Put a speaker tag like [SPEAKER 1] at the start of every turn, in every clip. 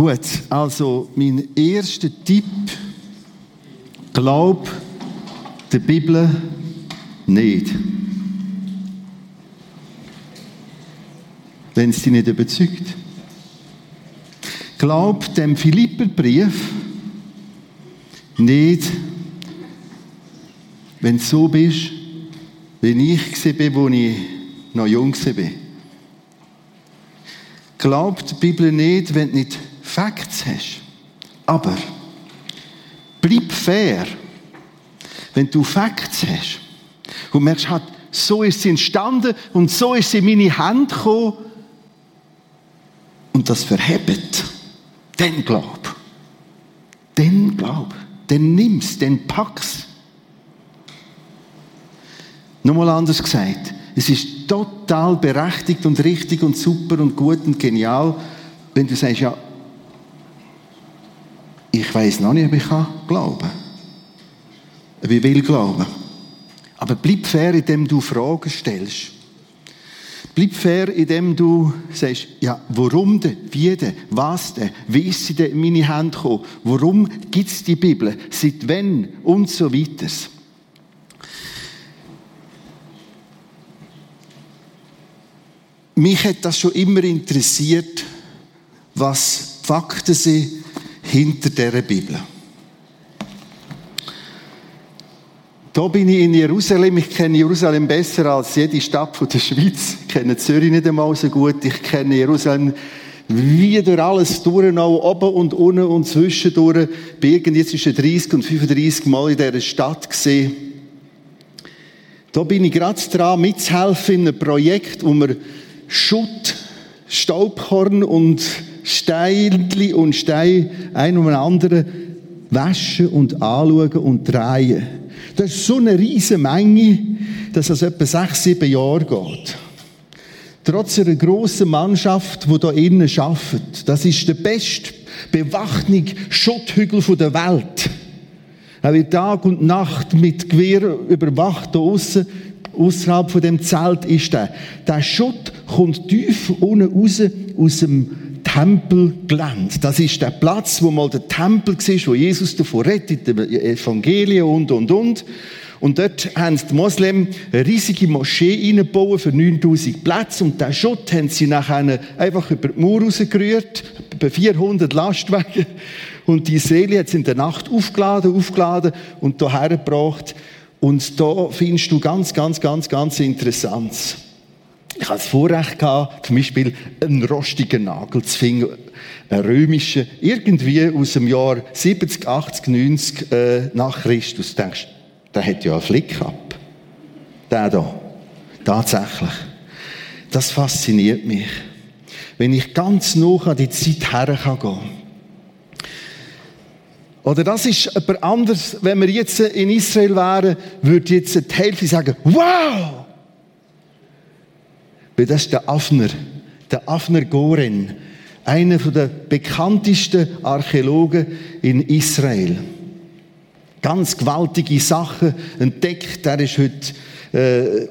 [SPEAKER 1] Gut, also mein erster Tipp, glaub der Bibel nicht. Wenn es dich nicht überzeugt. Glaub dem Philipperbrief nicht, wenn du so bist, wie ich war, wo ich noch jung war. Glaub die Bibel nicht, wenn du nicht Facts hast. Aber bleib fair, wenn du Facts hast und merkst, so ist sie entstanden und so ist sie in meine Hand gekommen und das verhebt, dann glaub. Dann glaub. Dann nimm's, dann pack's. Nochmal anders gesagt. Es ist total berechtigt und richtig und super und gut und genial, wenn du sagst, ja, ich weiß noch nicht, ob ich kann glauben Ob ich will glauben. Aber bleib fair, indem du Fragen stellst. Bleib fair, indem du sagst, ja, warum denn, wie denn, was denn, wie ist sie denn in meine Hand gekommen, warum gibt es die Bibel, seit wann? Und so weiter. Mich hat das schon immer interessiert, was die Fakten sind hinter dieser Bibel. Da bin ich in Jerusalem. Ich kenne Jerusalem besser als jede Stadt der Schweiz. Ich kenne Zürich nicht einmal so gut. Ich kenne Jerusalem wie durch alles durch, oben und unten und zwischendurch. Bin irgendwie zwischen 30 und 35 Mal in dieser Stadt gesehen. Da bin ich gerade dran, mitzuhelfen in einem Projekt, wo wir Schutt, Staubkorn und Steinli und Stein ein um anderen waschen und anschauen und drehen. Das ist so eine riesige Menge, dass es etwa sechs, sieben Jahre geht. Trotz einer grossen Mannschaft, die hier innen arbeitet. Das ist der beste bewachte Schutthügel der Welt. Er wird Tag und Nacht mit Gewehr überwacht, hier aussen, außerhalb von dem Zelt ist der. Der Schutt kommt tief unten raus, aus dem Tempelgelände. Das ist der Platz, wo mal der Tempel war, wo Jesus davon redet, im Evangelium und, und, und. Und dort haben die Moslem eine riesige Moschee eingebaut für 9000 Plätze. Und den Schutt haben sie nachher einfach über die Mauer rausgerührt, über 400 Lastwagen. Und die Seele hat sie in der Nacht aufgeladen, aufgeladen und hierher gebracht. Und da findest du ganz, ganz, ganz, ganz Interessantes. Ich hatte das Vorrecht gehabt, zum Beispiel einen rostigen Nagel zu finden, einen römischen, irgendwie aus dem Jahr 70, 80, 90 äh, nach Christus. Du denkst, der hat ja einen Flick gehabt. Der da. Tatsächlich. Das fasziniert mich. Wenn ich ganz noch an die Zeit her kann. Oder das ist etwas anderes, wenn wir jetzt in Israel wären, würde jetzt die Hälfte sagen, wow! Weil das ist der Afner, der Afner Goren, einer der bekanntesten Archäologen in Israel. Ganz gewaltige Sachen entdeckt. Er ist heute äh,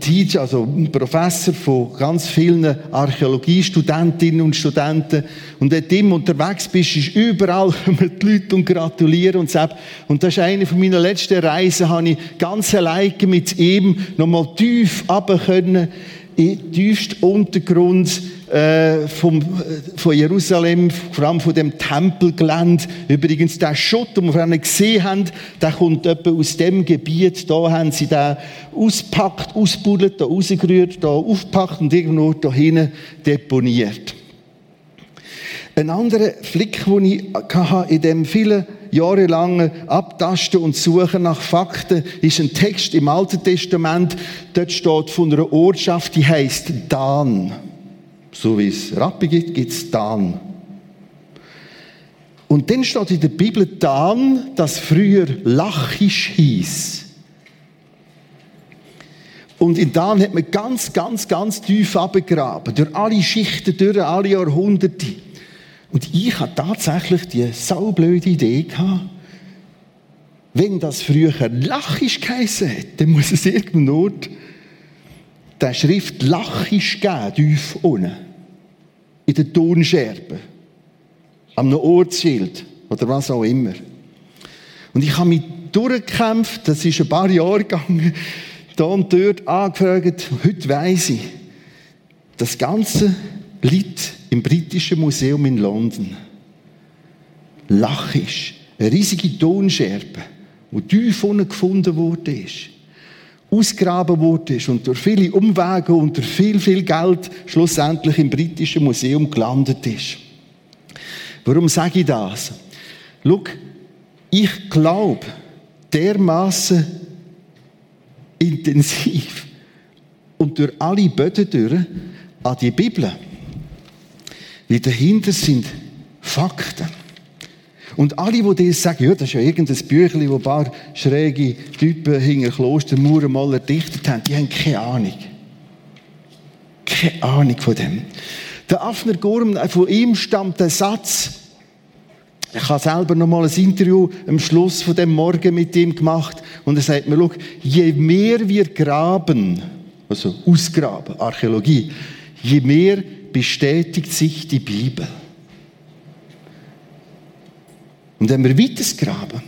[SPEAKER 1] Teacher, also Professor von ganz vielen Archäologiestudentinnen und Studenten. Und wenn du unterwegs bist, ist überall kommen die Leute und gratulieren und sagen. Und das ist eine von meiner letzten Reisen, habe ich ganz alleine mit ihm nochmal tief runter können im tiefsten Untergrund äh, vom, von Jerusalem, vor allem von dem Tempelgelände. Übrigens, der Schutt, den wir vorhin gesehen haben, der kommt etwa aus dem Gebiet. Da haben sie den auspackt, ausbuddelt, da rausgerührt, da aufgepackt und irgendwo da hinten deponiert. Ein anderer Flick, den ich hatte in dem vielen jahrelange Abtasten und Suchen nach Fakten ist ein Text im Alten Testament. Dort steht von einer Ortschaft, die heißt Dan. So wie es Rappi gibt, gibt es Dan. Und dann steht in der Bibel Dan, das früher Lachisch hieß. Und in Dan hat man ganz, ganz, ganz tief abgegraben, durch alle Schichten, durch alle Jahrhunderte. Und ich hatte tatsächlich die saublöde Idee gehabt, wenn das früher Lachisch geheissen hat, dann muss es irgendwo der Schrift Lachisch geben, tief unten. In den Tonscherben. am Ortsschild oder was auch immer. Und ich habe mich durchgekämpft, das ist ein paar Jahre gegangen, da und dort angefragt. Heute weiss ich, das Ganze liegt im Britischen Museum in London. Lachisch, eine riesige Tonscherbe, die tief unten gefunden wurde, ausgraben wurde und durch viele Umwege und durch viel, viel Geld schlussendlich im Britischen Museum gelandet ist. Warum sage ich das? Schau, ich glaube dermaßen intensiv und durch alle Böden durch an die Bibel. Weil dahinter sind Fakten. Und alle, die das sagen, ja, das ist ja irgendein Büchlein, wo ein paar schräge Typen hinter Klostermauern mal erdichtet haben, die haben keine Ahnung. Keine Ahnung von dem. Der Afner Gorm, von ihm stammt der Satz, ich habe selber noch mal ein Interview am Schluss von dem Morgen mit ihm gemacht und er sagt mir, schau, je mehr wir graben, also ausgraben, Archäologie, je mehr bestätigt sich die Bibel. Und wenn wir weiter graben,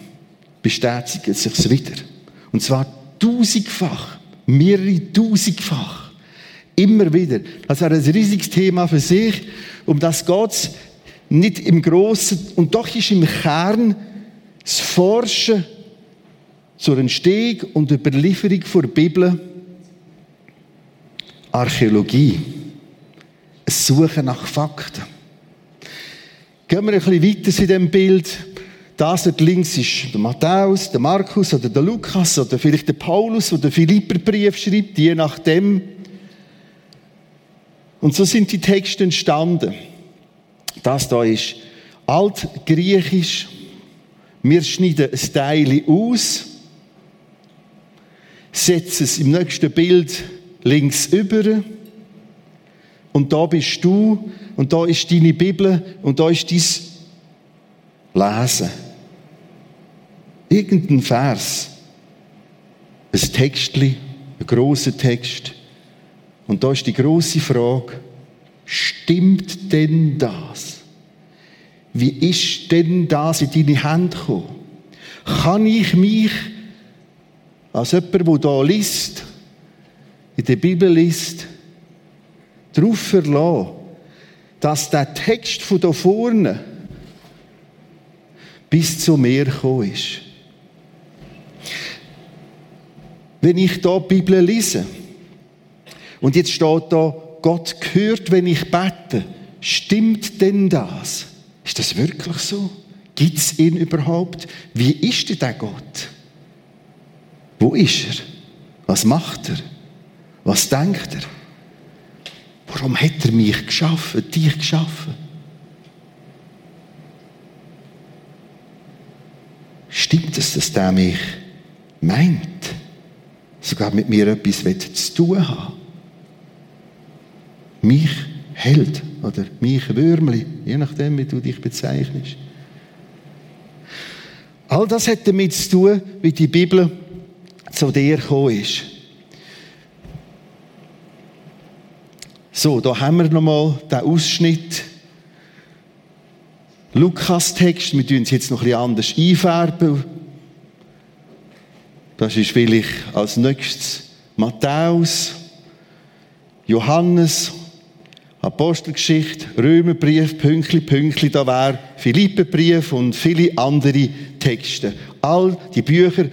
[SPEAKER 1] bestätigt es sich wieder. Und zwar tausendfach, mehrere tausendfach. Immer wieder. Das ist ein riesiges Thema für sich. Um das es nicht im Großen. Und doch ist im Kern das Forschen zur Entstehung und Überlieferung der Bibel Archäologie. Suchen nach Fakten. Gehen wir ein bisschen weiter in diesem Bild. Das dort links ist der Matthäus, der Markus oder der Lukas oder vielleicht der Paulus, der den Philipperbrief schreibt, je nachdem. Und so sind die Texte entstanden. Das da ist altgriechisch. Wir schneiden ein Teil aus, setzen es im nächsten Bild links über. Und da bist du, und da ist deine Bibel, und da ist dein Lesen. Irgendein Vers, ein Textli, ein grosser Text. Und da ist die große Frage, stimmt denn das? Wie ist denn das in deine Hände gekommen? Kann ich mich als jemand, der hier liest, in der Bibel liest, darauf verlassen, dass der Text von da vorne bis zu mir gekommen ist. Wenn ich da die Bibel lese und jetzt steht da, Gott hört, wenn ich bete, stimmt denn das? Ist das wirklich so? Gibt es ihn überhaupt? Wie ist denn der Gott? Wo ist er? Was macht er? Was denkt er? Warum hat er mich geschaffen, dich geschaffen? Stimmt es, dass der mich meint? Sogar mit mir etwas zu tun haben? Mich hält oder mich Würmli, je nachdem, wie du dich bezeichnest. All das hat damit zu tun, wie die Bibel zu dir gekommen ist. So, da haben wir nochmal den Ausschnitt. Lukas-Text, wir tun es jetzt noch ein bisschen anders einfärben. Das ist vielleicht als nächstes Matthäus, Johannes, Apostelgeschichte, Römerbrief, Pünktli, Pünktli, da wäre Philipperbrief und viele andere Texte. All die Bücher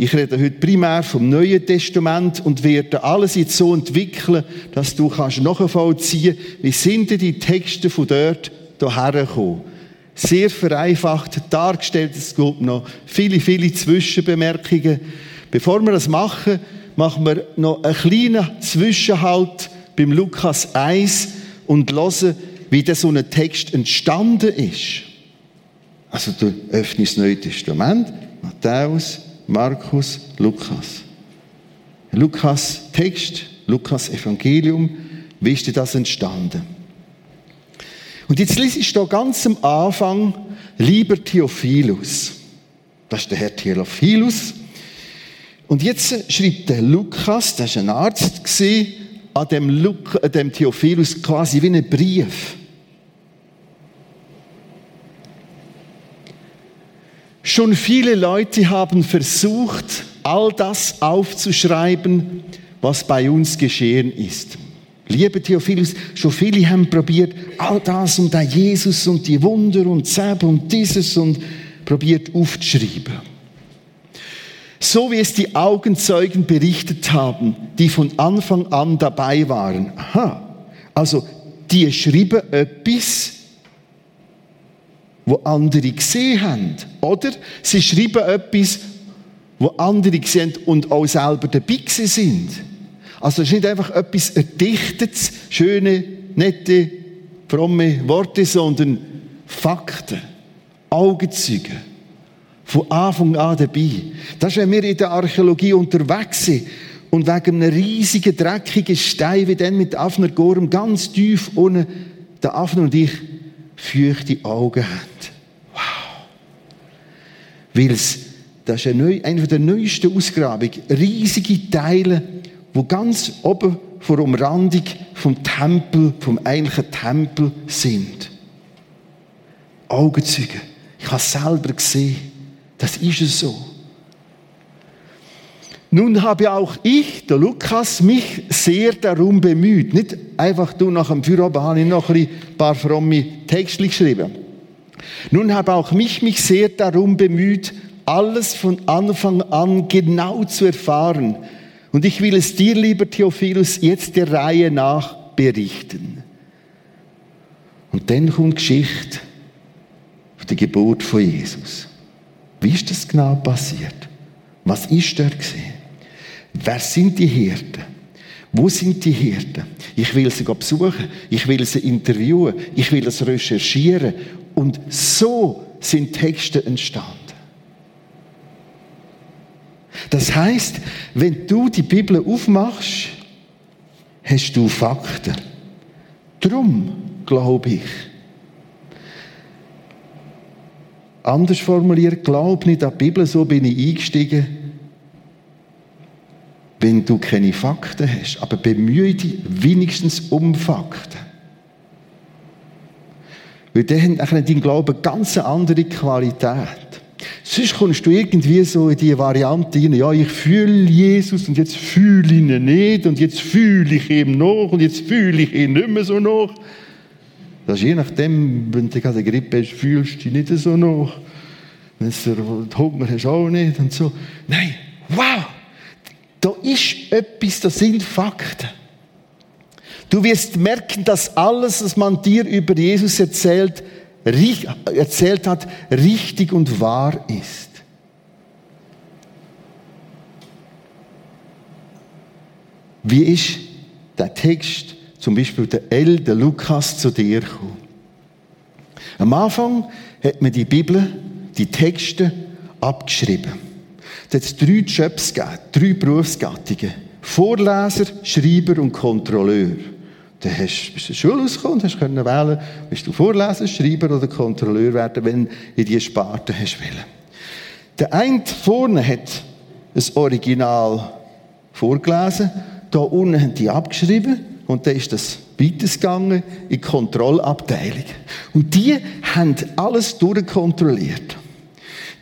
[SPEAKER 1] ich rede heute primär vom Neuen Testament und werde alles jetzt so entwickeln, dass du kannst nachvollziehen, wie sind denn die Texte von dort hierher gekommen. Sehr vereinfacht dargestellt, es gibt noch viele, viele Zwischenbemerkungen. Bevor wir das machen, machen wir noch einen kleinen Zwischenhalt beim Lukas 1 und hören, wie der so ein Text entstanden ist. Also du öffnest das Neue Testament, Matthäus, Markus, Lukas. Lukas Text, Lukas Evangelium, wie ist das entstanden? Und jetzt lese ich da ganz am Anfang, lieber Theophilus. Das ist der Herr Theophilus. Und jetzt schreibt der Lukas, der war ein Arzt, an dem, Luk, an dem Theophilus quasi wie einen Brief. Schon viele Leute haben versucht, all das aufzuschreiben, was bei uns geschehen ist. Liebe Theophilus, schon viele haben probiert, all das und der Jesus und die Wunder und Zeb und dieses und probiert aufzuschreiben. So wie es die Augenzeugen berichtet haben, die von Anfang an dabei waren. Aha. Also, die schreiben etwas, wo andere gesehen haben. Oder sie schreiben etwas, wo andere gesehen und auch selber dabei sind. Also es ist nicht einfach etwas Erdichtetes, schöne, nette, fromme Worte, sondern Fakten, Augenzeugen. Von Anfang an dabei. Das ist, wenn wir in der Archäologie unterwegs sind und wegen einem riesigen, dreckigen Stein, wie dann mit Afner Gorm ganz tief unten, der Afner und ich feuchte Augen haben. Wow. Weil es, das ist eine, eine der neuesten Ausgrabungen, riesige Teile wo ganz oben vor der Umrandung vom Tempel, vom eigentlichen Tempel sind. Augenzeugen. Ich habe es selber gesehen. Das ist es so. Nun habe auch ich, der Lukas, mich sehr darum bemüht. Nicht einfach du nach dem Feierabend habe ich noch ein paar fromme Texte geschrieben. Nun habe auch mich, mich sehr darum bemüht, alles von Anfang an genau zu erfahren, und ich will es dir, lieber Theophilus, jetzt der Reihe nach berichten. Und dann kommt die Geschichte von der Geburt von Jesus. Wie ist das genau passiert? Was ist dort gesehen? Wer sind die Hirten? Wo sind die Hirten? Ich will sie besuchen, ich will sie interviewen, ich will es recherchieren. Und so sind Texte entstanden. Das heißt, wenn du die Bibel aufmachst, hast du Fakten. Drum glaube ich. Anders formuliert, glaub nicht an die Bibel, so bin ich eingestiegen, wenn du keine Fakten hast. Aber bemühe dich wenigstens um Fakten. Weil dann hat dein Glaube eine ganz andere Qualität. Sonst kommst du irgendwie so in die Variante rein, ja, ich fühle Jesus und jetzt fühle ich ihn nicht und jetzt fühle ich ihn noch und jetzt fühle ich ihn nicht mehr so noch. Das ist je nachdem, wenn du gerade Grippe hast, fühlst du dich nicht so noch. Wenn du Hunger hast, auch nicht und so. Nein, wow, da ist etwas, das sind Fakten. Du wirst merken, dass alles, was man dir über Jesus erzählt, erzählt hat, richtig und wahr ist. Wie ist der Text, zum Beispiel der L, der Lukas, zu dir gekommen? Am Anfang hat man die Bibel, die Texte abgeschrieben. Es hat drei Jobs gegeben, drei Berufsgattungen. Vorleser, Schreiber und Kontrolleur. Dann hast, bist du in die Schule rausgekommen und hast können wählen, willst du Vorleser, Schreiber oder Kontrolleur werden, wenn in diese Sparte hast wollen. Der eine vorne hat ein Original vorgelesen, da unten haben die abgeschrieben und dann ist das weitergegangen in die Kontrollabteilung. Und die haben alles durchkontrolliert.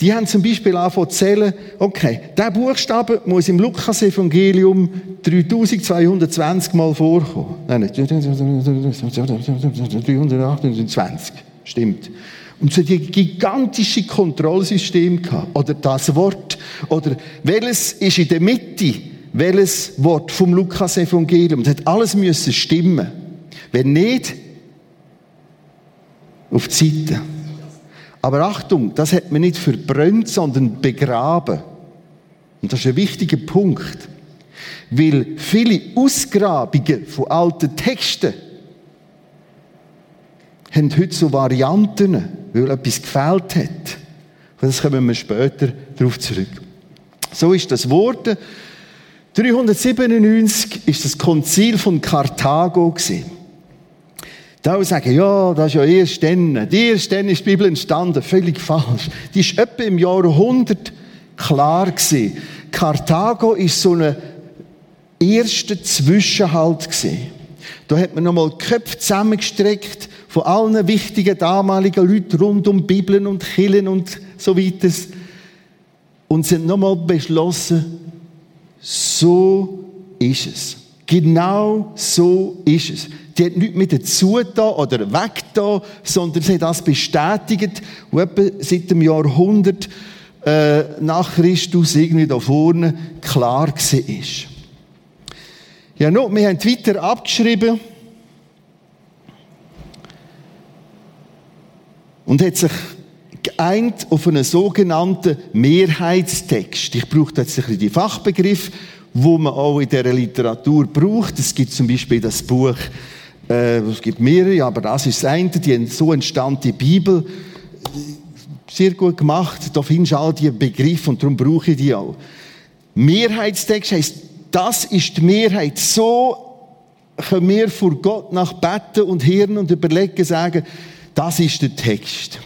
[SPEAKER 1] Die haben zum Beispiel angefangen zu zählen, okay, der Buchstabe muss im Lukas-Evangelium 3220 Mal vorkommen. Nein, nicht 328, stimmt. Und so die gigantische Kontrollsystem gehabt. Oder das Wort. Oder welches ist in der Mitte, welches Wort vom Lukas-Evangelium. Das hat alles müssen stimmen. Wenn nicht, auf die Seite. Aber Achtung, das hat man nicht verbrannt, sondern begraben. Und das ist ein wichtiger Punkt. Weil viele Ausgrabungen von alten Texten haben heute so Varianten, weil etwas gefehlt hat. Und das kommen wir später darauf zurück. So ist das Wort. 397 ist das Konzil von Karthago gewesen. Da sagen, ja, das ist ja erst dann. Die erst dann ist die Bibel entstanden. Völlig falsch. Die ist etwa im Jahrhundert klar gewesen. Karthago ist so ein erster Zwischenhalt gewesen. Da hat man nochmal die Köpfe zusammengestreckt von allen wichtigen damaligen Leuten rund um Bibeln und Killen und so weiter. Und haben nochmal beschlossen, so ist es. Genau so ist es. Die hat nichts mit dazu da oder weg da, sondern sie hat das bestätigt, was etwa seit dem Jahrhundert äh, nach Christus irgendwie da vorne klar war. Ja, no, wir haben weiter abgeschrieben und hat sich geeint auf einen sogenannten Mehrheitstext. Ich brauche jetzt ein bisschen die Fachbegriff, wo man auch in dieser Literatur braucht. Es gibt zum Beispiel das Buch, äh, es gibt mehrere, aber das ist das eine, die, so entstand die Bibel. Sehr gut gemacht, da findest du all die Begriffe und darum brauche ich die auch. Mehrheitstext heisst, das ist die Mehrheit. So können wir vor Gott nach beten und hören und überlegen, sagen, das ist der Text.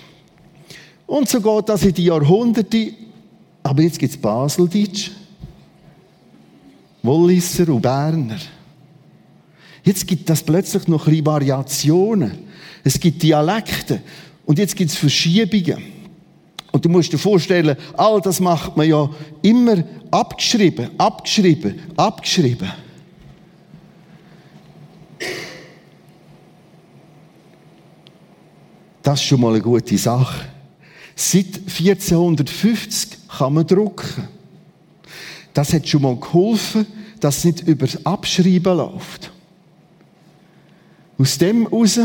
[SPEAKER 1] Und so geht das in die Jahrhunderte. Aber jetzt gibt es Baseldeutsch, Wollisser und Berner. Jetzt gibt es plötzlich noch ein bisschen Variationen. Es gibt Dialekte. Und jetzt gibt es Verschiebungen. Und du musst dir vorstellen, all das macht man ja immer abgeschrieben, abgeschrieben, abgeschrieben. Das ist schon mal eine gute Sache. Seit 1450 kann man drucken. Das hat schon mal geholfen, dass es nicht über das Abschreiben läuft. Aus dem heraus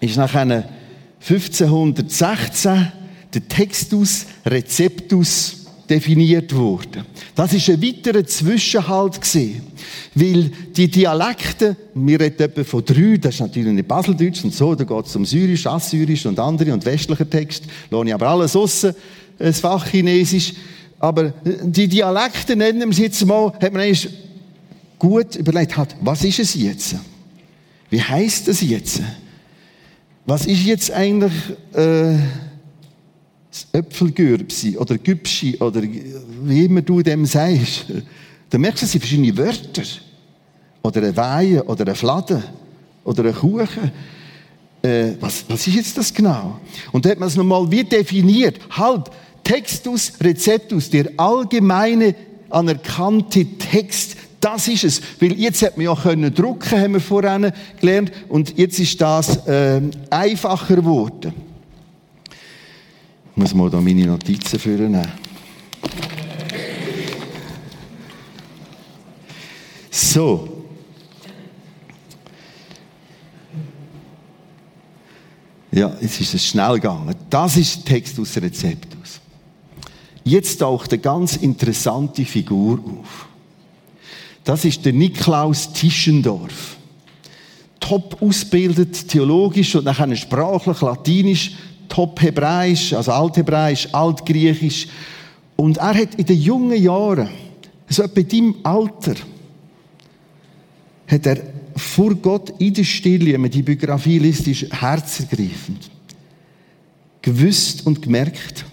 [SPEAKER 1] ist nach 1516 der Textus Receptus definiert worden. Das ist ein weiterer Zwischenhalt gewesen, weil die Dialekte, wir reden etwa von drei, das ist natürlich nicht Baseldeutsch und so, da geht es um Syrisch, Assyrisch und andere und westlicher Text, lohne ich aber alles aussen, das Fach Chinesisch, aber die Dialekte nennen wir es jetzt mal, hat man eigentlich gut überlegt, hat, was ist es jetzt? Wie heißt es jetzt? Was ist jetzt eigentlich, äh, das Äpfelgürbsi oder Gübschi oder wie immer du dem sagst, dann merkst du, es sind verschiedene Wörter. Oder ein Weihe oder ein Fladen oder ein Kuchen. Äh, was, was ist jetzt das genau? Und da hat man es nochmal wie definiert. Halt, Textus Receptus, der allgemeine anerkannte Text, das ist es. Weil jetzt hat man ja können drucken, haben wir vorhin gelernt, und jetzt ist das äh, einfacher geworden. Ich muss mal da meine Notizen führen. So. Ja, jetzt ist es schnell gegangen. Das ist der Text aus Rezeptus. Jetzt taucht eine ganz interessante Figur auf. Das ist der Niklaus Tischendorf. Top ausgebildet, theologisch und nachher sprachlich, latinisch, top Hebräisch, also Althebräisch, Altgriechisch. Und er hat in den jungen Jahren, so etwa in deinem Alter, hat er vor Gott in der Stille, wenn man die Biografie liest, ist herzergreifend, gewusst und gemerkt,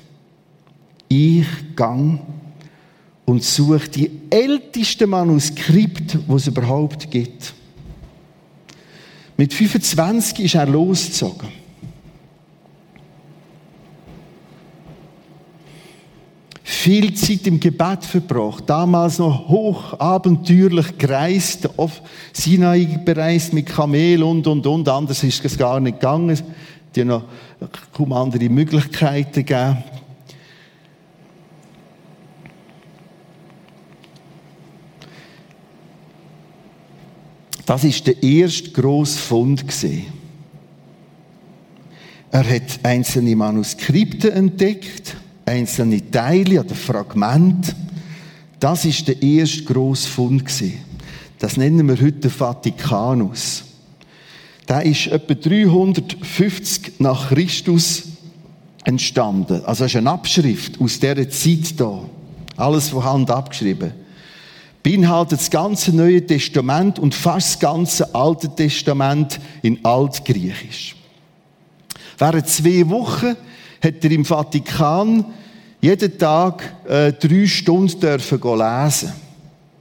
[SPEAKER 1] ich gang und suche die ältesten Manuskripte, die es überhaupt gibt. Mit 25 ist er losgezogen. viel Zeit im Gebet verbracht, damals noch hochabenteuerlich gereist, auf Sinai bereist mit Kamel und, und, und, anders ist es gar nicht gegangen, die noch kaum andere Möglichkeiten gegeben. Das ist der erste grosse Fund. Er hat einzelne Manuskripte entdeckt einzelne Teile oder Fragmente. Das ist der erste grosse Fund Das nennen wir heute Vatikanus. Der ist etwa 350 nach Christus entstanden. Also es ist eine Abschrift aus dieser Zeit da. Alles von Hand abgeschrieben. Beinhaltet das ganze Neue Testament und fast das ganze Alte Testament in Altgriechisch. Während zwei Wochen hat er im Vatikan jeden Tag äh, drei Stunden dürfen lesen.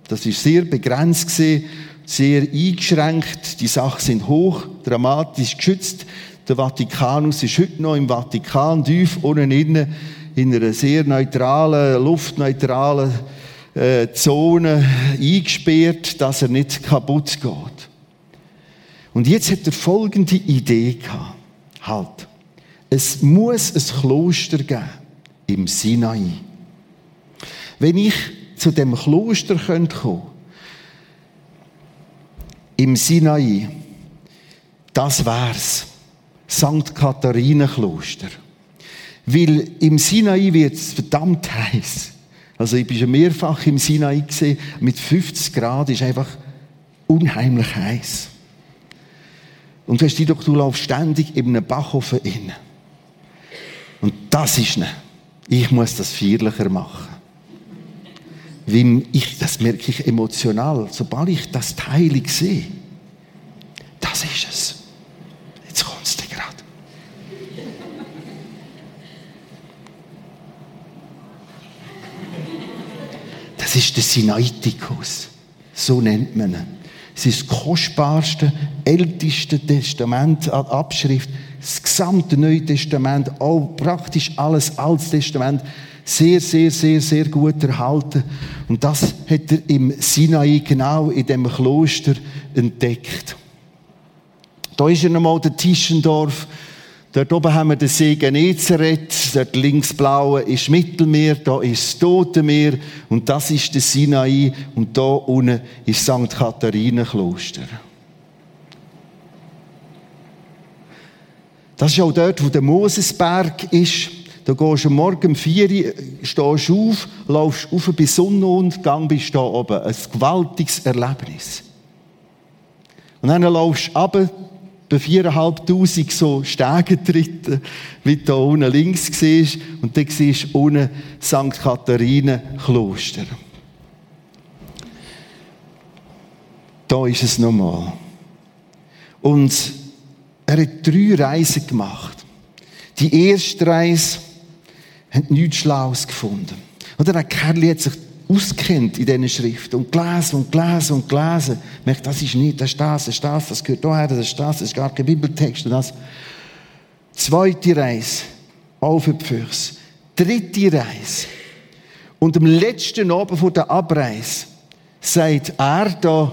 [SPEAKER 1] Das ist sehr begrenzt gewesen, sehr eingeschränkt. Die Sachen sind hoch dramatisch geschützt. Der Vatikanus ist heute noch im Vatikan, tief unten innen in einer sehr neutralen, luftneutralen äh, Zone eingesperrt, dass er nicht kaputt geht. Und jetzt hat er folgende Idee gehabt. Halt. Es muss ein Kloster geben im Sinai. Wenn ich zu dem Kloster kommen könnte, im Sinai, das wär's. St. Katharinen-Kloster. Weil im Sinai wird es verdammt heiß. Also ich bin schon mehrfach im Sinai gesehen. Mit 50 Grad ist einfach unheimlich heiß. Und du hast doch, du laufst ständig in einem Backofen inne. Und das ist ne. Ich muss das feierlicher machen. Weil ich, das merke ich emotional. Sobald ich das Teil sehe, das ist es. Jetzt kommt es dir gerade. Das ist der Sinaiticus. So nennt man ihn. Es ist das kostbarste, älteste Testament an Abschrift. Das gesamte Neue Testament, auch praktisch alles Altes Testament, sehr, sehr, sehr, sehr gut erhalten. Und das hat er im Sinai genau in dem Kloster entdeckt. Da ist er nochmal der Tischendorf. Dort oben haben wir den See Genezareth, dort links blaue ist Mittelmeer, da ist das Tote Meer und das ist der Sinai und da unten ist St. Kathaриnenkloster. Das ist auch dort, wo der Mosesberg ist. Da gehst du morgen um 4 Uhr, stehst auf, laufst auf bis Sonnenuntergang, bist da oben. Ein gewaltiges Erlebnis. Und dann laufst du runter, bei viereinhalbtausend so Stege treten, wie du unten links siehst. Und dann siehst du unten St. Katharine Kloster. Da ist es nochmal. Und er hat drei Reisen gemacht. Die erste Reise hat nichts Schlaues gefunden. Oder der Kerl hat sich auskennt in diesen Schriften und gelesen und gelesen und gelesen, merkt, das ist nicht, das ist das, das ist das, das gehört daher, das ist das, das ist gar kein Bibeltext und das. Zweite Reise, auf die Füchse. Dritte Reise. Und am letzten Abend vor der Abreise sagt er da,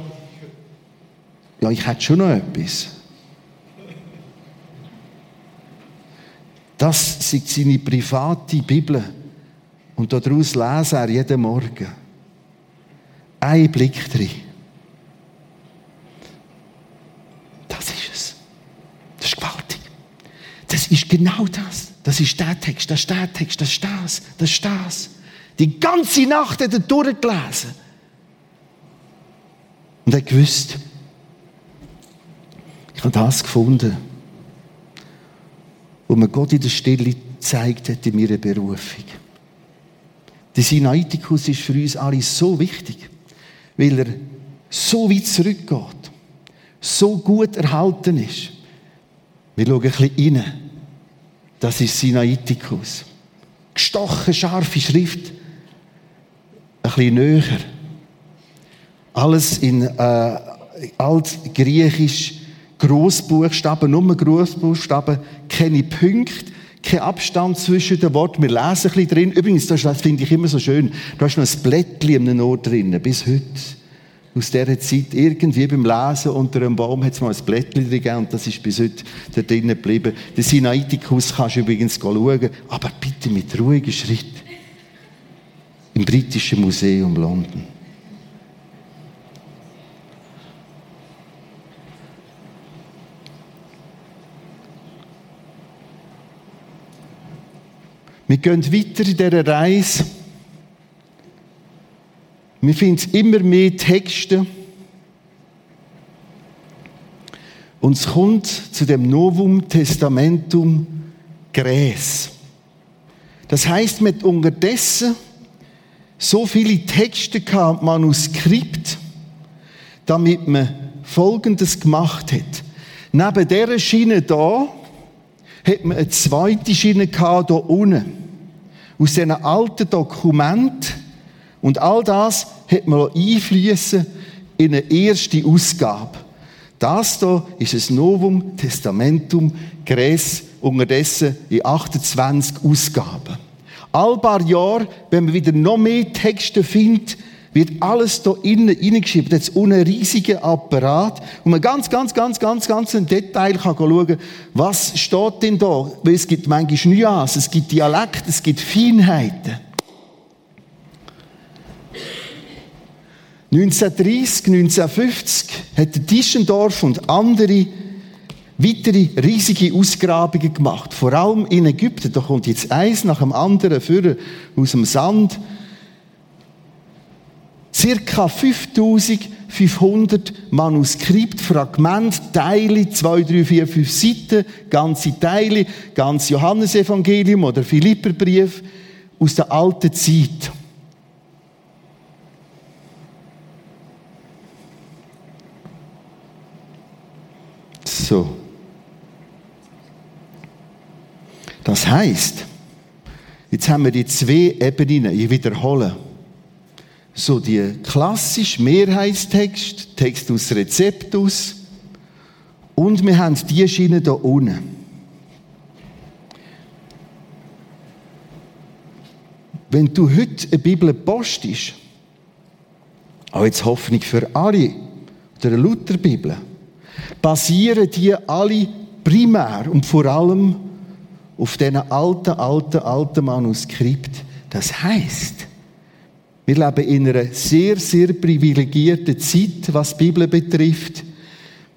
[SPEAKER 1] ja, ich hätte schon noch etwas. Das ist seine private Bibel. Und daraus lese er jeden Morgen. Ein Blick drin. Das ist es. Das ist gewaltig. Das ist genau das. Das ist der Text, das ist der Text, das ist das, das ist das. Die ganze Nacht hat er durchgelesen. Und er gewusst, ich habe das gefunden, wo mir Gott in der Stille zeigt hat in meiner Berufung. Der Sinaiticus ist für uns alle so wichtig, weil er so weit zurückgeht, so gut erhalten ist. Wir schauen ein bisschen rein. Das ist Sinaiticus. Gestochen, scharfe Schrift. Ein bisschen näher. Alles in äh, altgriechisch Großbuchstaben, nur Großbuchstaben, keine Punkte, kein Abstand zwischen den Worten. Wir lesen ein bisschen drin. Übrigens, das finde ich immer so schön. Du hast noch ein Blättchen an Ort drin, bis heute. Aus dieser Zeit, irgendwie beim Lesen unter einem Baum hat es mal ein Blättchen drin gegeben und das ist bis heute da drinnen geblieben. Den Sinaiticus kannst du übrigens schauen, aber bitte mit ruhigem Schritt. Im Britischen Museum London. Wir gehen weiter in dieser Reise. Wir finden immer mehr Texte. Und es kommt zu dem Novum Testamentum Gräs. Das heißt, mit unterdessen so viele Texte gehabt, Manuskript, damit man Folgendes gemacht hat. Neben dieser Schiene da hat man eine zweite Schiene gehabt, hier unten aus diesen alten Dokumenten. Und all das hat man einfließen in eine erste Ausgabe. Das hier ist ein Novum Testamentum Gräs unterdessen in 28 Ausgaben. All paar Jahre, wenn man wieder noch mehr Texte findet, wird alles da innen reingeschrieben. Jetzt ohne riesigen Apparat, wo man ganz, ganz, ganz, ganz, ganz im Detail kann schauen, was steht denn da? Weil es gibt manchmal Nuancen, es gibt Dialekte, es gibt Feinheiten. 1930, 1950 hat Tischendorf und andere weitere riesige Ausgrabungen gemacht. Vor allem in Ägypten. Da kommt jetzt eins nach dem anderen für aus dem Sand. Circa 5500 Manuskript, Fragmente, Teile, 2, 3, 4, 5 Seiten, ganze Teile, ganz Johannesevangelium oder Philipperbrief aus der alten Zeit. So. Das heißt, jetzt haben wir die zwei Ebenen, ich wiederhole. So die klassische Mehrheitstext, Text aus Rezeptus und wir haben die Schiene da unten. Wenn du heute eine Bibel postest, auch jetzt Hoffnung für alle, oder eine Lutherbibel, basieren die alle primär und vor allem auf diesen alten, alten, alten Manuskript. Das heißt, wir leben in einer sehr, sehr privilegierten Zeit, was die Bibel betrifft.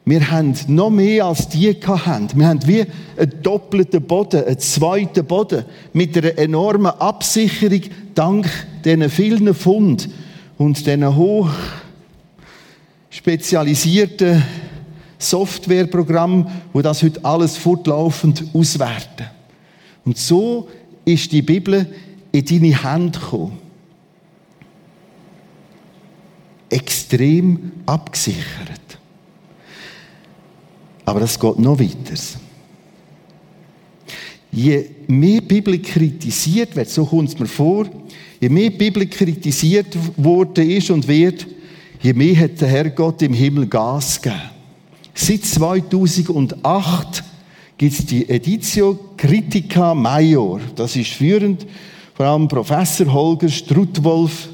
[SPEAKER 1] Wir haben noch mehr als die hatten. Wir haben wie einen doppelten Boden, einen zweiten Boden mit einer enormen Absicherung dank diesen vielen Fund und diesen hoch spezialisierten Softwareprogramm, wo das heute alles fortlaufend auswerten. Und so ist die Bibel in deine Hände gekommen. Extrem abgesichert. Aber das geht noch weiter. Je mehr die Bibel kritisiert wird, so kommt es mir vor, je mehr die Bibel kritisiert worden ist und wird, je mehr hat der Herrgott im Himmel Gas gegeben. Seit 2008 gibt es die Editio Critica Major. Das ist führend, vor allem Professor Holger Struttwolf.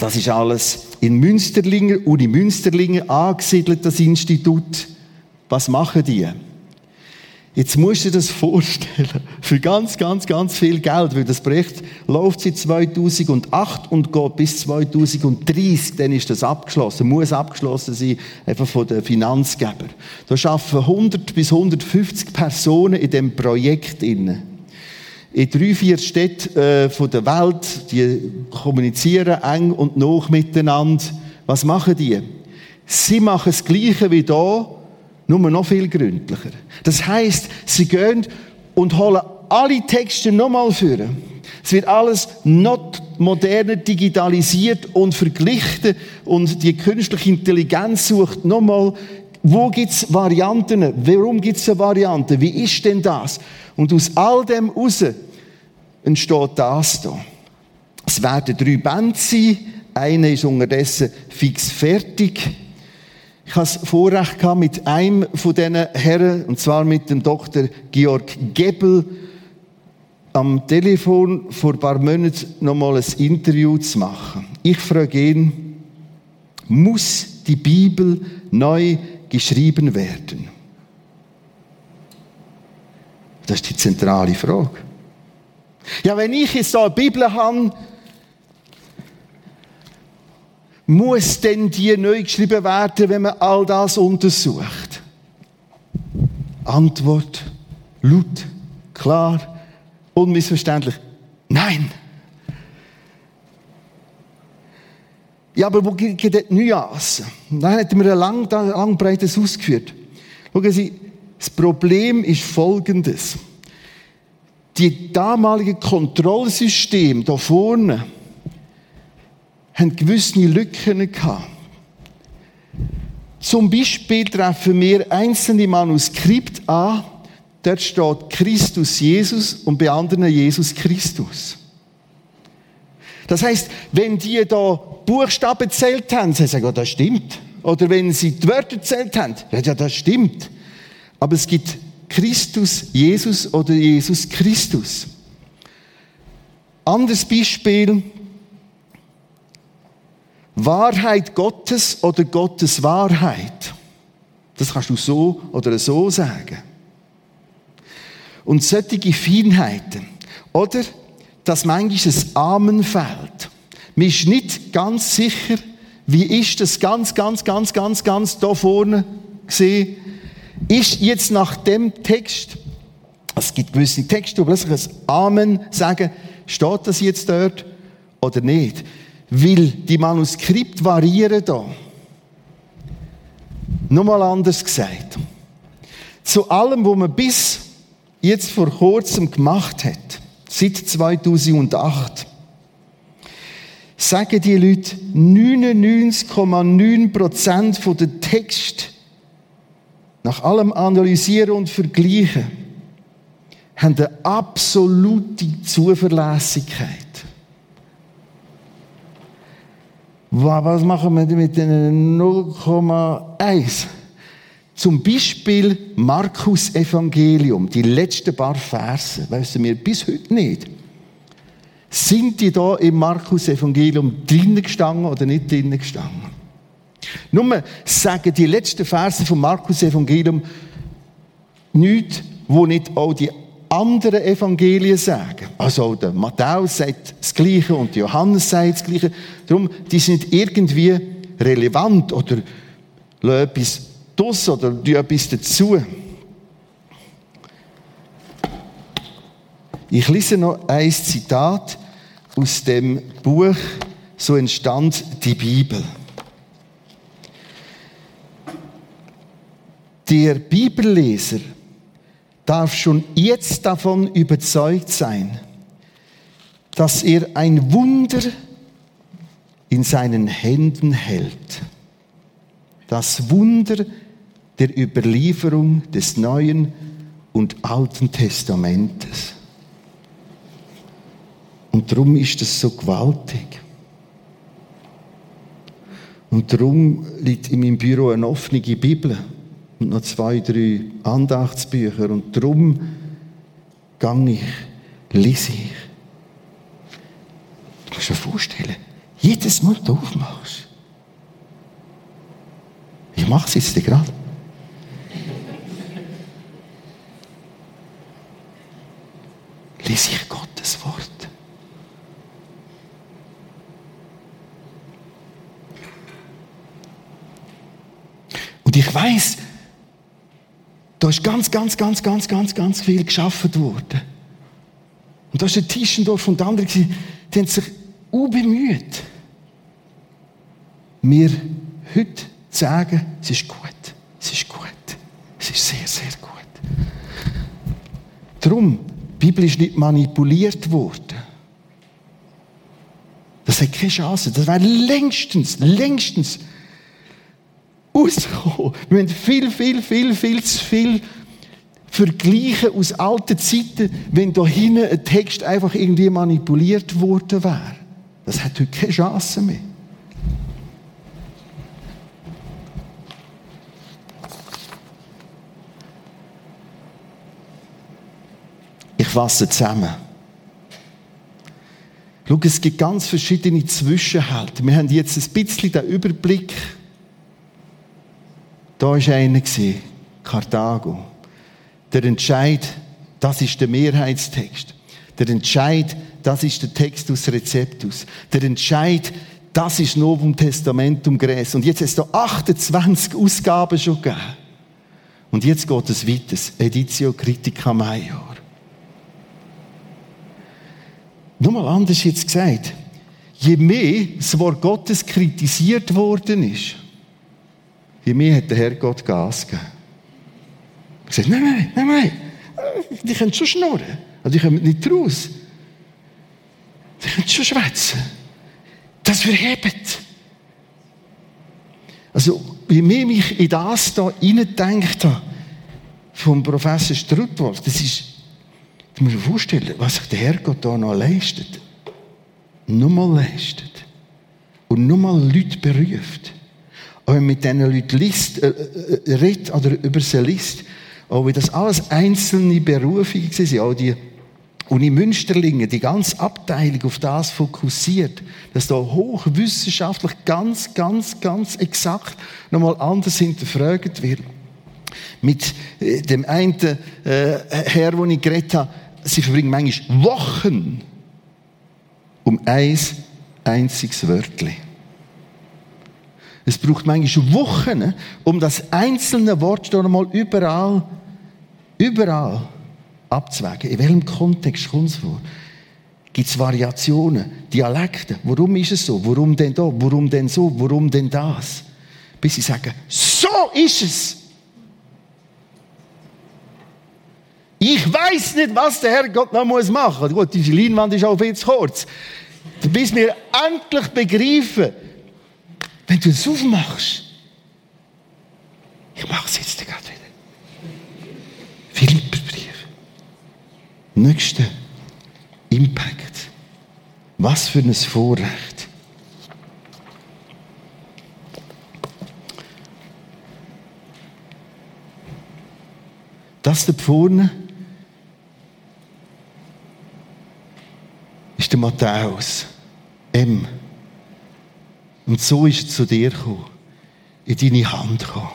[SPEAKER 1] Das ist alles in Münsterlingen, Uni Münsterlingen angesiedelt, das Institut. Was machen die? Jetzt musst du dir das vorstellen. Für ganz, ganz, ganz viel Geld. Weil das Projekt läuft seit 2008 und geht bis 2030. Dann ist das abgeschlossen. Muss abgeschlossen sein, einfach von den Finanzgebern. Da arbeiten 100 bis 150 Personen in dem Projekt inne. In drei, vier Städten äh, von der Welt, die kommunizieren eng und noch miteinander. Was machen die? Sie machen das Gleiche wie hier, nur noch viel gründlicher. Das heißt, sie gehen und holen alle Texte nochmal führen. Es wird alles noch moderner digitalisiert und verglichen und die künstliche Intelligenz sucht nochmal, wo gibt's Varianten? Warum gibt's eine Variante? Wie ist denn das? Und aus all dem raus entsteht das da. Es werden drei Bände sein. Eine ist unterdessen fix fertig. Ich hatte das Vorrecht gehabt, mit einem von diesen Herren, und zwar mit dem Dr. Georg Gebel, am Telefon vor ein paar Monaten nochmal ein Interview zu machen. Ich frage ihn, muss die Bibel neu geschrieben werden? Das ist die zentrale Frage. Ja, wenn ich jetzt so eine Bibel habe, muss denn die neu geschrieben werden, wenn man all das untersucht? Antwort, laut, klar, unmissverständlich, nein. Ja, aber wo gibt es Nuancen? Dann hat mir ein lang, lang breites ausgeführt. Schauen Sie, das Problem ist folgendes. Die damalige Kontrollsystem da vorne, haben gewisse Lücken gehabt. Zum Beispiel treffen wir einzelne Manuskripte an, dort steht Christus Jesus und bei anderen Jesus Christus. Das heißt, wenn die da Buchstaben zählt haben, sie sagen, ja, das stimmt. Oder wenn sie die Wörter zählt haben, ja, das stimmt. Aber es gibt Christus Jesus oder Jesus Christus. Anderes Beispiel. Wahrheit Gottes oder Gottes Wahrheit. Das kannst du so oder so sagen. Und solche Feinheiten. Oder, dass manchmal ein Amen fällt. Man ist nicht ganz sicher, wie ist das ganz, ganz, ganz, ganz, ganz da vorne gesehen. Ist jetzt nach dem Text, es gibt gewisse Texte, wo plötzlich ein Amen sagen, steht das jetzt dort oder nicht? Weil die Manuskripte variieren da. Nochmal anders gesagt. Zu allem, was man bis jetzt vor kurzem gemacht hat, seit 2008, sagen die Leute, 99,9% von der Text nach allem Analysieren und Vergleichen haben eine absolute Zuverlässigkeit. Was machen wir mit den 0,1? Zum Beispiel Markus Evangelium, die letzten paar Verse, wissen wir bis heute nicht. Sind die da im Markus Evangelium drinnen gestanden oder nicht drinnen gestanden? Nur sagen die letzten Verse vom Markus Evangelium nichts, wo nicht auch die anderen Evangelien sagen. Also der Matthäus sagt das Gleiche und Johannes sagt das Gleiche. Darum, die sind irgendwie relevant oder etwas draus oder etwas dazu. Ich lese noch ein Zitat aus dem Buch So entstand die Bibel. Der Bibelleser darf schon jetzt davon überzeugt sein, dass er ein Wunder in seinen Händen hält. Das Wunder der Überlieferung des Neuen und Alten Testamentes. Und darum ist es so gewaltig. Und darum liegt in meinem Büro eine offene Bibel und noch zwei, drei Andachtsbücher. Und darum gang ich, lese ich. Du musst dir vorstellen, jedes Mal du aufmachst. Ich mache es jetzt gerade. Lese ich Gottes Wort. Und ich weiß, da ist ganz, ganz, ganz, ganz, ganz, ganz viel geschaffen worden. Und da ist der Tischendorf und andere, die haben sich bemüht, mir heute zu sagen, es ist gut, es ist gut, es ist sehr, sehr gut. Darum, die Bibel ist nicht manipuliert worden. Das hat keine Chance. Das wäre längstens, längstens rauskommen. Wir haben viel, viel, viel, viel zu viel vergleichen aus alten Zeiten, wenn da hinten ein Text einfach irgendwie manipuliert worden wäre. Das hat heute keine Chance mehr. Ich fasse zusammen. Schau, es gibt ganz verschiedene Zwischenhalte. Wir haben jetzt ein bisschen den Überblick da war einer, Karthago. Der Entscheid, das ist der Mehrheitstext. Der Entscheid, das ist der Text aus Rezeptus. Der Entscheid, das ist Novum Testamentum Gräs. Und jetzt hast du 28 Ausgaben schon gegeben. Und jetzt geht es weiter. Editio Critica Major. Nochmal anders jetzt gesagt. Je mehr das Wort Gottes kritisiert worden ist, in mir hat der Herr Gott Gas gegeben. Er sagt, nein, nein, nein, nein, die können schon schnurren. Aber die kommen nicht raus. Die können schon schwätzen. Das verhebt. Also, wie mir mich in das da hineindenkt habe, vom Professor Struttwolf, das ist, du musst dir vorstellen, was sich der Herrgott da noch leistet. Nur mal leistet. Und nur mal Leute beruft wenn mit diesen Leuten liest, äh, äh, redet oder über sie liest, auch wie das alles einzelne Berufungen sind, auch die und in Münsterlingen die ganze Abteilung auf das fokussiert, dass da hochwissenschaftlich ganz, ganz, ganz exakt nochmal anders hinterfragt wird. Mit äh, dem einen äh, Herr, den ich geredet habe, sie verbringen manchmal Wochen um ein einziges Wörtchen. Es braucht manchmal Wochen, um das einzelne Wort noch einmal überall, überall abzuwägen. In welchem Kontext kommt es vor? Gibt es Variationen, Dialekte? Warum ist es so? Warum denn da? Warum denn so? Warum denn das? Bis sie sagen, so ist es. Ich weiß nicht, was der Herrgott noch muss machen muss. Gut, diese Leinwand ist auch viel zu kurz. Bis wir endlich begreifen, wenn du es aufmachst, ich mache es jetzt gerade wieder. Philipperbrief. Nächster Impact. Was für ein Vorrecht. Das da vorne ist der Matthäus. M. Und so ist er zu dir gekommen. In deine Hand gekommen.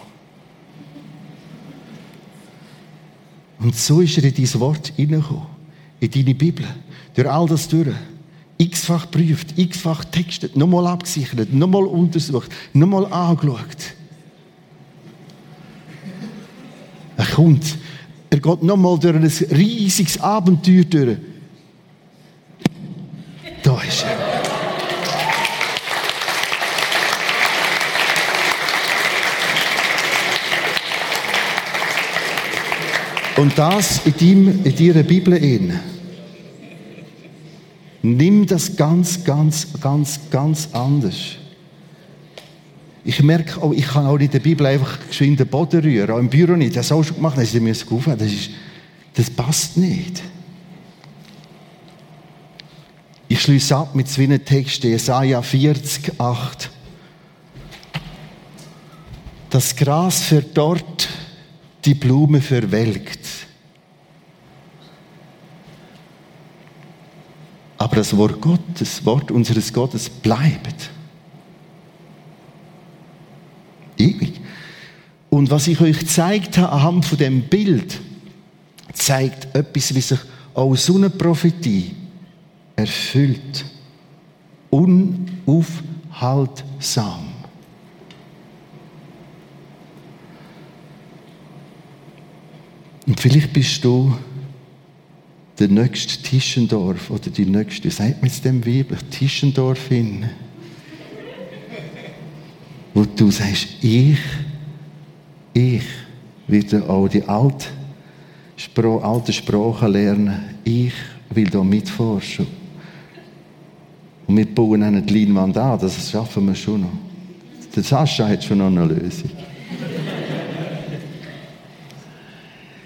[SPEAKER 1] Und so ist er in dein Wort hineingekommen. In deine Bibel. Durch all das durch. X-fach prüft, x-fach textet, nochmal abgesichert, nochmal untersucht, nochmal angeschaut. Er kommt. Er geht nochmal durch ein riesiges Abenteuer durch. Da ist er. Und das in, deinem, in deiner Bibel in. Nimm das ganz, ganz, ganz, ganz anders. Ich merke auch, ich kann auch in der Bibel einfach geschwind den Boden rühren. Auch im Büro nicht. Das hast du auch schon gemacht. Das, ist das, ist, das passt nicht. Ich schließe ab mit zwei Texten. Jesaja 40, 8. Das Gras verdorrt, die Blume verwelkt. Aber das Wort Gottes, das Wort unseres Gottes bleibt. Ewig. Und was ich euch gezeigt habe anhand von dem Bild, zeigt etwas, wie sich auch so eine Prophetie erfüllt. Unaufhaltsam. Und vielleicht bist du der nächste Tischendorf oder die nächste, sagt man dem Weiblich, Tischendorf hin. Wo du sagst, ich, ich werde auch die alte, Spro alte Sprache lernen. Ich will da mitforschen. Und wir bauen eine Leinwand an, das schaffen wir schon noch. Der Sascha hat schon noch eine Lösung.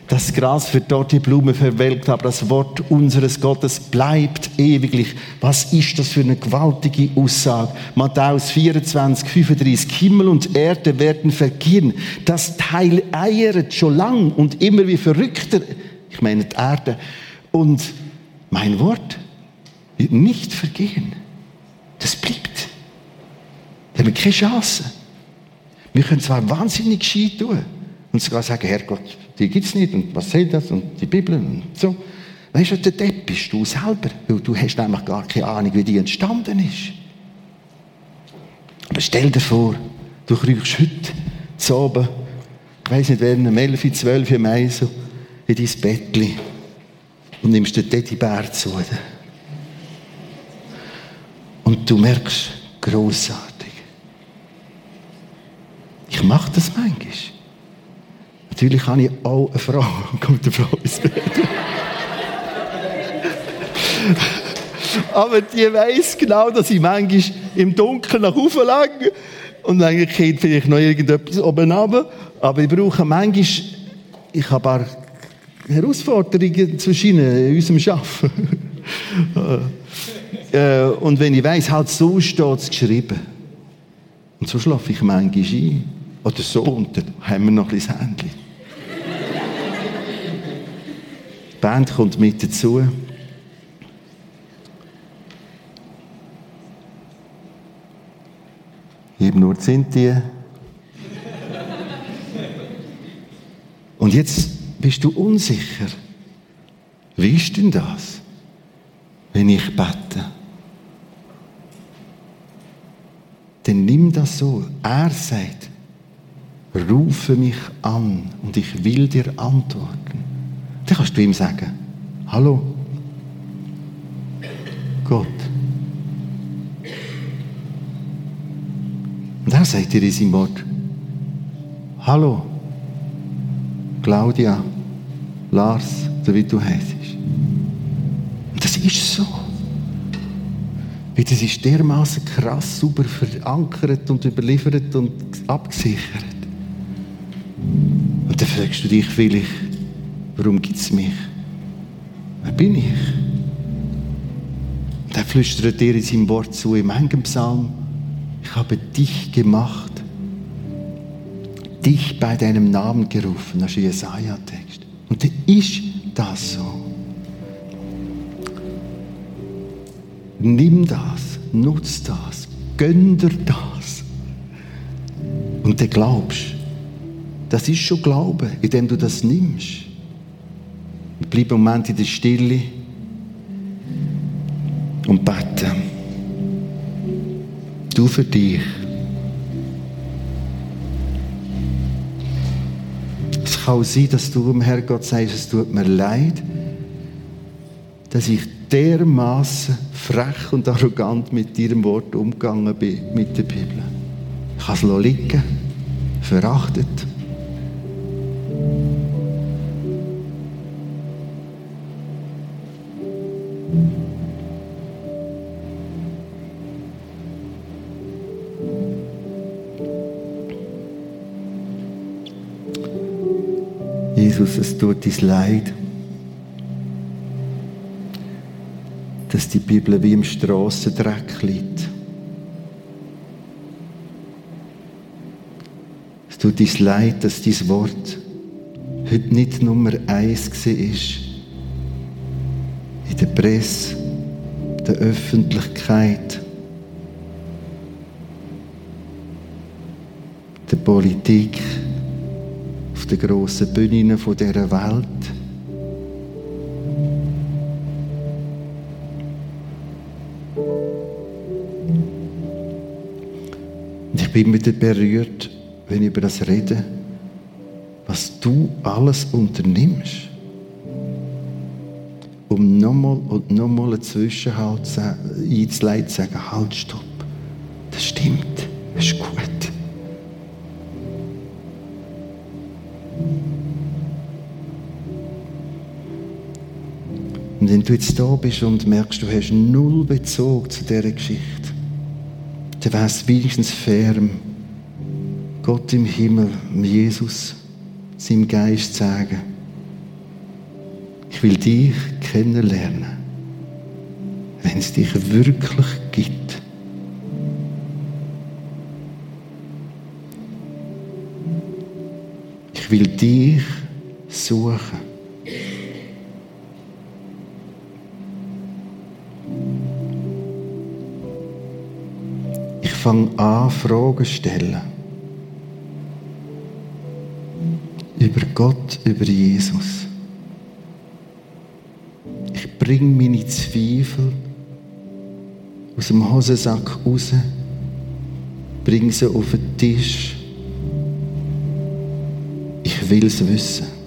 [SPEAKER 1] Das Gras wird dort die Blume verwelkt, aber das Wort unseres Gottes bleibt ewiglich. Was ist das für eine gewaltige Aussage? Matthäus 24, 35. Himmel und Erde werden vergehen. Das Teil eiert schon lang und immer wie verrückter. Ich meine die Erde. Und mein Wort wird nicht vergehen. Das bleibt. Da haben wir keine Chance. Wir können zwar wahnsinnig gescheit tun und sogar sagen, Herrgott, die gibt es nicht und was soll das und die Bibel und so. Weißt du, der Depp bist du selber, weil du hast nämlich gar keine Ahnung, wie die entstanden ist. Aber stell dir vor, du kriegst heute zu oben, ich weiss nicht, wer um 11, 12 Mai so in dein Bettchen und nimmst den Teddybär zu. Und du merkst, großartig. Ich mache das manchmal. Natürlich habe ich auch eine Frau. Kommt eine Frau ins Bett. Aber die weiß genau, dass ich manchmal im Dunkeln nach oben lang und dann geht vielleicht noch irgendetwas oben runter. Aber ich brauche manchmal, ich habe auch Herausforderungen zwischen in unserem Arbeiten. Äh, und wenn ich weiss, halt so steht es geschrieben. Und so schlafe ich manchmal ein. Oder so, und dann haben wir noch ein bisschen Händchen. Die Band kommt mit dazu. Eben nur sind die. Und jetzt bist du unsicher. Wie ist denn das, wenn ich bete? Dann nimm das so. Er sagt, rufe mich an und ich will dir antworten. Dann kannst du ihm sagen, hallo, Gott. Und er sagt dir in seinem Wort, hallo, Claudia, Lars, so wie du heißt. Und das ist so. Weil das ist dermaßen krass, super verankert und überliefert und abgesichert. Und dann fragst du dich vielleicht, warum gibt es mich? Wer bin ich? Und er flüstert dir in seinem Wort zu, im engen Psalm, ich habe dich gemacht, dich bei deinem Namen gerufen, das ist Jesaja-Text. Und dann ist das so. Nimm das, nutz das, gönn dir das. Und dann glaubst das ist schon Glaube, indem du das nimmst. Bleib einen Moment in der Stille und bete. Du für dich. Es kann sein, dass du dem Herrgott sagst, es tut mir leid, dass ich dermaßen frech und arrogant mit deinem Wort umgegangen bin, mit der Bibel. Ich habe es liegen, verachtet. Jesus, es tut uns leid, dass die Bibel wie im Strassendreck liegt. Es tut uns leid, dass dieses Wort heute nicht Nummer eins war in der Presse, der Öffentlichkeit, der Politik den grossen Bühnen dieser Welt. Und ich bin wieder berührt, wenn ich über das rede, was du alles unternimmst, um nochmal und nochmal einen Zwischenhalt einzuleiten, zu sagen, halt, stopp, das stimmt, Und wenn du jetzt da bist und merkst, du hast null Bezug zu dieser Geschichte, dann wäre es wenigstens fair, Gott im Himmel, Jesus, seinem Geist sagen, ich will dich kennenlernen, wenn es dich wirklich gibt. Ich will dich suchen. Fange an, Fragen zu stellen. Über Gott, über Jesus. Ich bringe meine Zweifel aus dem Hosensack raus, bringe sie auf den Tisch. Ich will es wissen.